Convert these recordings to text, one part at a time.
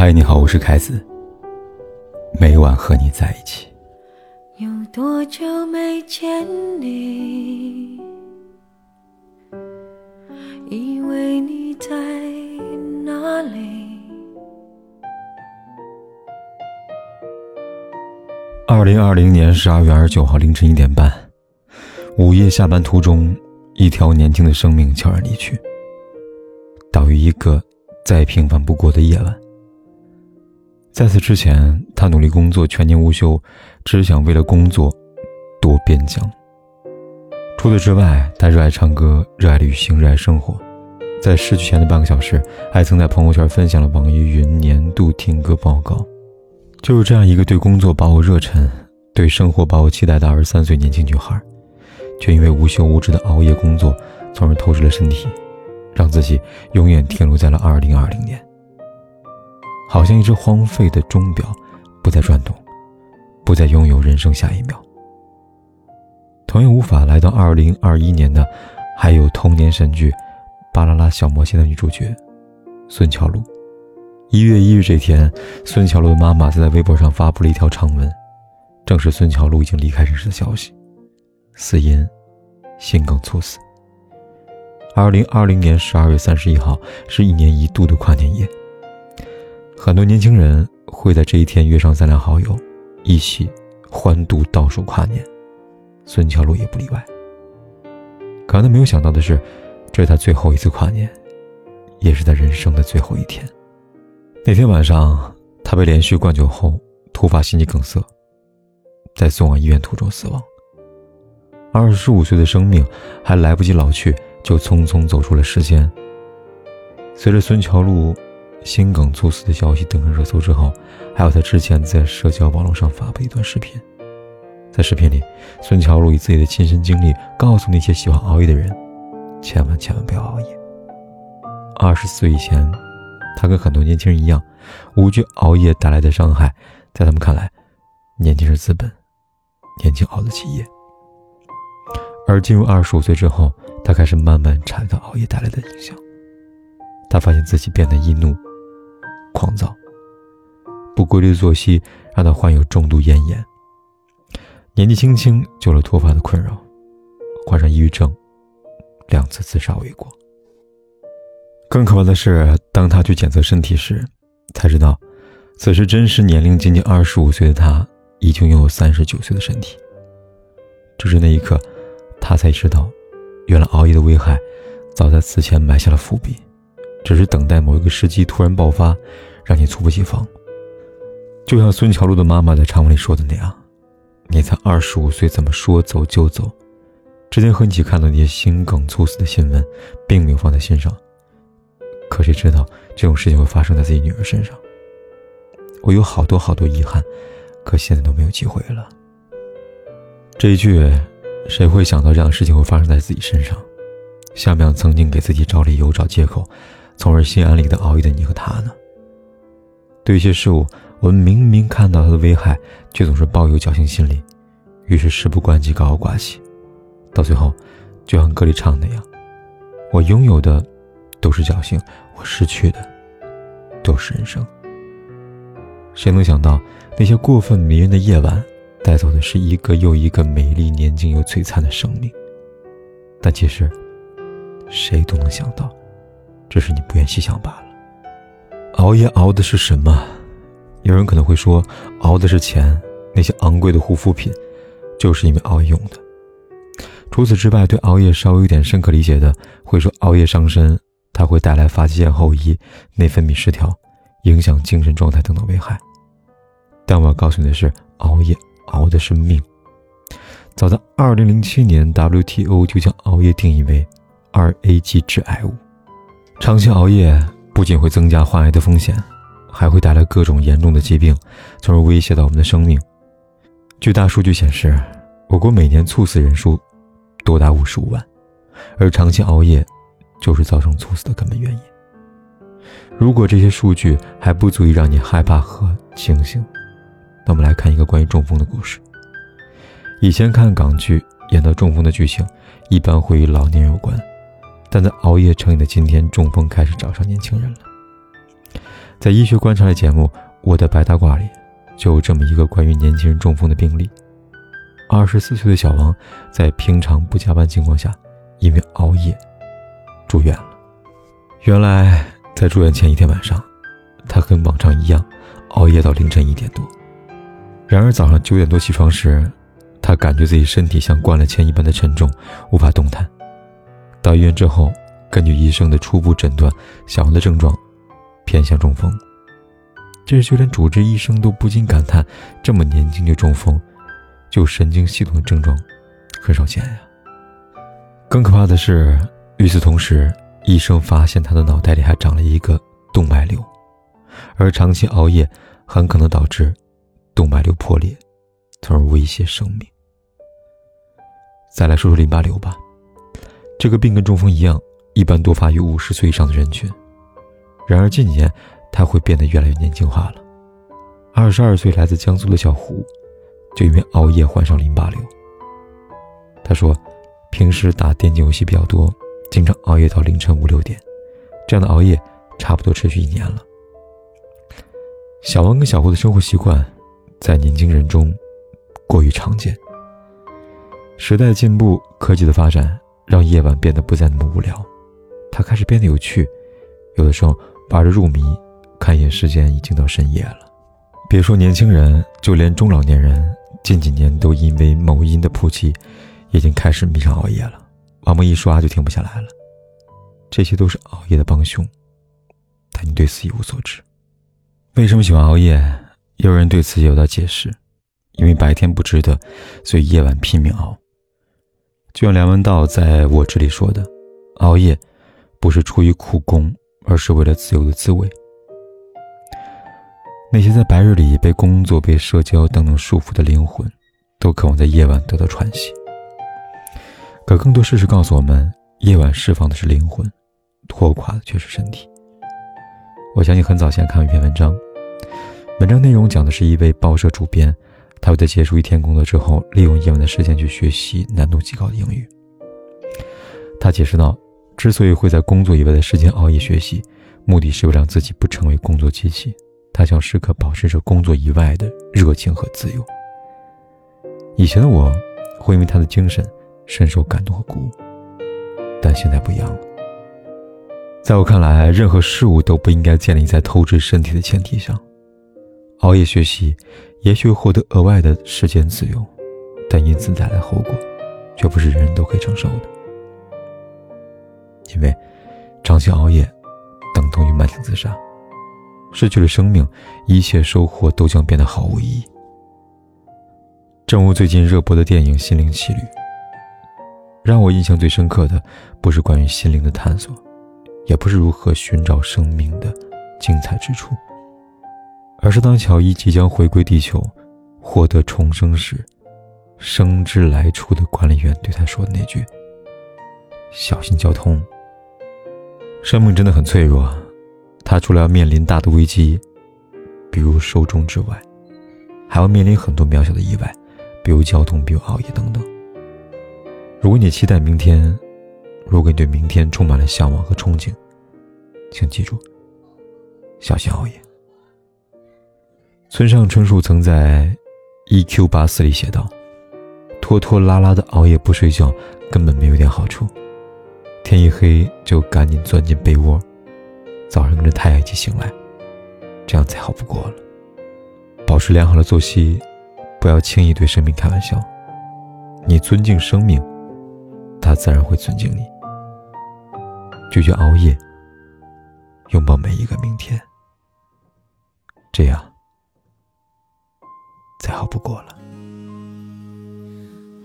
嗨，你好，我是凯子。每晚和你在一起。有多久没见你？以为你在哪里？二零二零年十二月二十九号凌晨一点半，午夜下班途中，一条年轻的生命悄然离去，倒于一个再平凡不过的夜晚。在此之前，他努力工作，全年无休，只想为了工作多边疆。除此之外，他热爱唱歌，热爱旅行，热爱生活。在逝去前的半个小时，还曾在朋友圈分享了网易云年度听歌报告。就是这样一个对工作抱有热忱、对生活抱有期待的二十三岁年轻女孩，却因为无休无止的熬夜工作，从而透支了身体，让自己永远停留在了二零二零年。好像一只荒废的钟表，不再转动，不再拥有人生下一秒。同样无法来到二零二一年的，还有童年神剧《巴啦啦小魔仙》的女主角孙乔璐。一月一日这天，孙乔璐的妈妈在微博上发布了一条长文，正是孙乔璐已经离开人世的消息，死因心梗猝死。二零二零年十二月三十一号是一年一度的跨年夜。很多年轻人会在这一天约上三两好友，一起欢度倒数跨年。孙乔璐也不例外。可让他没有想到的是，这是他最后一次跨年，也是他人生的最后一天。那天晚上，他被连续灌酒后突发心肌梗塞，在送往医院途中死亡。二十五岁的生命还来不及老去，就匆匆走出了世间。随着孙乔璐。心梗猝死的消息登上热搜之后，还有他之前在社交网络上发布一段视频。在视频里，孙乔璐以自己的亲身经历告诉那些喜欢熬夜的人：千万千万不要熬夜。二十岁以前，他跟很多年轻人一样，无惧熬夜带来的伤害。在他们看来，年轻是资本，年轻熬得起夜。而进入二十五岁之后，他开始慢慢察觉熬夜带来的影响。他发现自己变得易怒。狂躁、不规律作息让他患有重度咽炎。年纪轻轻就了脱发的困扰，患上抑郁症，两次自杀未果。更可怕的是，当他去检测身体时，才知道，此时真实年龄仅仅二十五岁的他，已经拥有三十九岁的身体。只是那一刻，他才知道，原来熬夜的危害，早在此前埋下了伏笔。只是等待某一个时机突然爆发，让你猝不及防。就像孙乔路的妈妈在长文里说的那样：“你才二十五岁，怎么说走就走？”之前和你一起看到那些心梗猝死的新闻，并没有放在心上。可谁知道这种事情会发生在自己女儿身上？我有好多好多遗憾，可现在都没有机会了。这一句，谁会想到这样的事情会发生在自己身上？夏淼曾经给自己找理由、找借口？从而心安理得熬夜的你和他呢？对一些事物，我们明明看到它的危害，却总是抱有侥幸心理，于是事不关己，高高挂起，到最后，就像歌里唱的那样：“我拥有的都是侥幸，我失去的都是人生。”谁能想到，那些过分迷人的夜晚，带走的是一个又一个美丽、年轻又璀璨的生命？但其实，谁都能想到。只是你不愿细想罢了。熬夜熬的是什么？有人可能会说，熬的是钱，那些昂贵的护肤品，就是因为熬夜用的。除此之外，对熬夜稍微有点深刻理解的，会说熬夜伤身，它会带来发际线后移、内分泌失调、影响精神状态等等危害。但我要告诉你的是，熬夜熬的是命。早在2007年，WTO 就将熬夜定义为二 A 级致癌物。长期熬夜不仅会增加患癌的风险，还会带来各种严重的疾病，从而威胁到我们的生命。据大数据显示，我国每年猝死人数多达五十五万，而长期熬夜就是造成猝死的根本原因。如果这些数据还不足以让你害怕和清醒，那我们来看一个关于中风的故事。以前看港剧演到中风的剧情，一般会与老年有关。但在熬夜成瘾的今天，中风开始找上年轻人了。在医学观察类节目《我的白大褂》里，就有这么一个关于年轻人中风的病例：二十四岁的小王，在平常不加班情况下，因为熬夜住院了。原来，在住院前一天晚上，他跟往常一样熬夜到凌晨一点多。然而早上九点多起床时，他感觉自己身体像灌了铅一般的沉重，无法动弹。到医院之后，根据医生的初步诊断，小王的症状偏向中风。这时就连主治医生都不禁感叹：这么年轻就中风，就神经系统的症状很少见呀。更可怕的是，与此同时，医生发现他的脑袋里还长了一个动脉瘤，而长期熬夜很可能导致动脉瘤破裂，从而威胁生命。再来说说淋巴瘤吧，这个病跟中风一样，一般多发于五十岁以上的人群。然而近几年，它会变得越来越年轻化了。二十二岁来自江苏的小胡，就因为熬夜患上淋巴瘤。他说，平时打电竞游戏比较多，经常熬夜到凌晨五六点，这样的熬夜差不多持续一年了。小王跟小胡的生活习惯，在年轻人中过于常见。时代进步，科技的发展，让夜晚变得不再那么无聊，它开始变得有趣。有的时候玩着入迷，看一眼时间已经到深夜了。别说年轻人，就连中老年人，近几年都因为某音的普及，已经开始迷上熬夜了。往往一刷就停不下来了。这些都是熬夜的帮凶，但你对此一无所知。为什么喜欢熬夜？有人对此有道解释：因为白天不值得，所以夜晚拼命熬。就像梁文道在我这里说的：“熬夜不是出于苦功，而是为了自由的滋味。”那些在白日里被工作、被社交等等束缚的灵魂，都渴望在夜晚得到喘息。可更多事实告诉我们，夜晚释放的是灵魂，拖垮的却是身体。我相信很早前看过一篇文章，文章内容讲的是一位报社主编。他会在结束一天工作之后，利用夜晚的时间去学习难度极高的英语。他解释道：“之所以会在工作以外的时间熬夜学习，目的是为了让自己不成为工作机器。他想时刻保持着工作以外的热情和自由。”以前的我，会因为他的精神深受感动和鼓舞，但现在不一样了。在我看来，任何事物都不应该建立在透支身体的前提上。熬夜学习，也许会获得额外的时间自由，但因此带来后果，却不是人人都可以承受的。因为长期熬夜，等同于慢性自杀，失去了生命，一切收获都将变得毫无意义。正如最近热播的电影《心灵奇旅》，让我印象最深刻的，不是关于心灵的探索，也不是如何寻找生命的精彩之处。而是当乔伊即将回归地球，获得重生时，生之来处的管理员对他说的那句：“小心交通。”生命真的很脆弱，他除了要面临大的危机，比如受重之外，还要面临很多渺小的意外，比如交通，比如熬夜等等。如果你期待明天，如果你对明天充满了向往和憧憬，请记住，小心熬夜。村上春树曾在《E.Q. 八四》里写道：“拖拖拉拉的熬夜不睡觉，根本没有点好处。天一黑就赶紧钻进被窝，早上跟着太阳一起醒来，这样再好不过了。保持良好的作息，不要轻易对生命开玩笑。你尊敬生命，它自然会尊敬你。拒绝熬夜，拥抱每一个明天。这样。”再好不过了。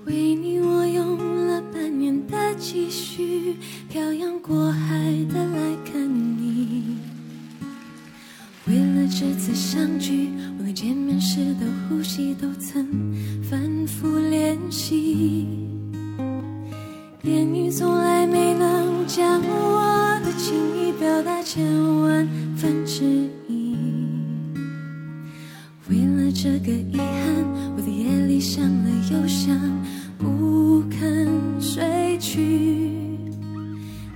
为你，我用了半年的积蓄，漂洋过海的来看你。为了这次相聚，我连见面时的呼吸都曾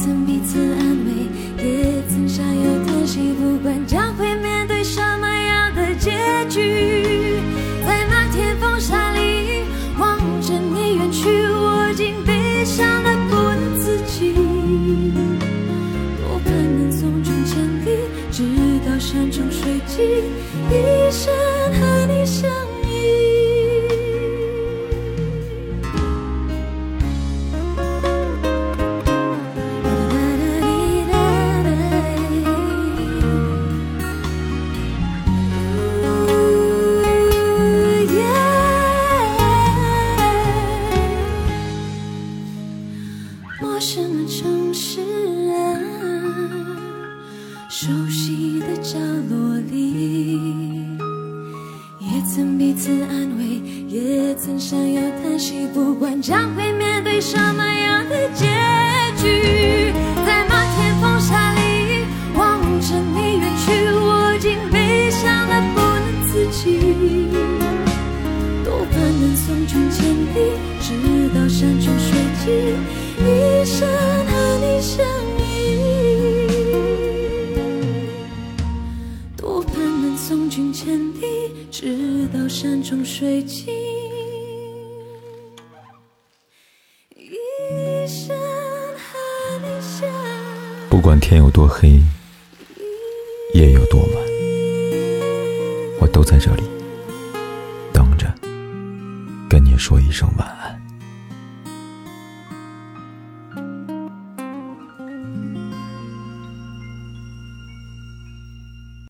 曾彼此安慰，也曾相拥叹息，不管穷水尽，一生和你相依。多盼能送君千里，直到山穷水尽，一生和你相。不管天有多黑，夜有多晚，我都在这里等着，跟你说一声晚安。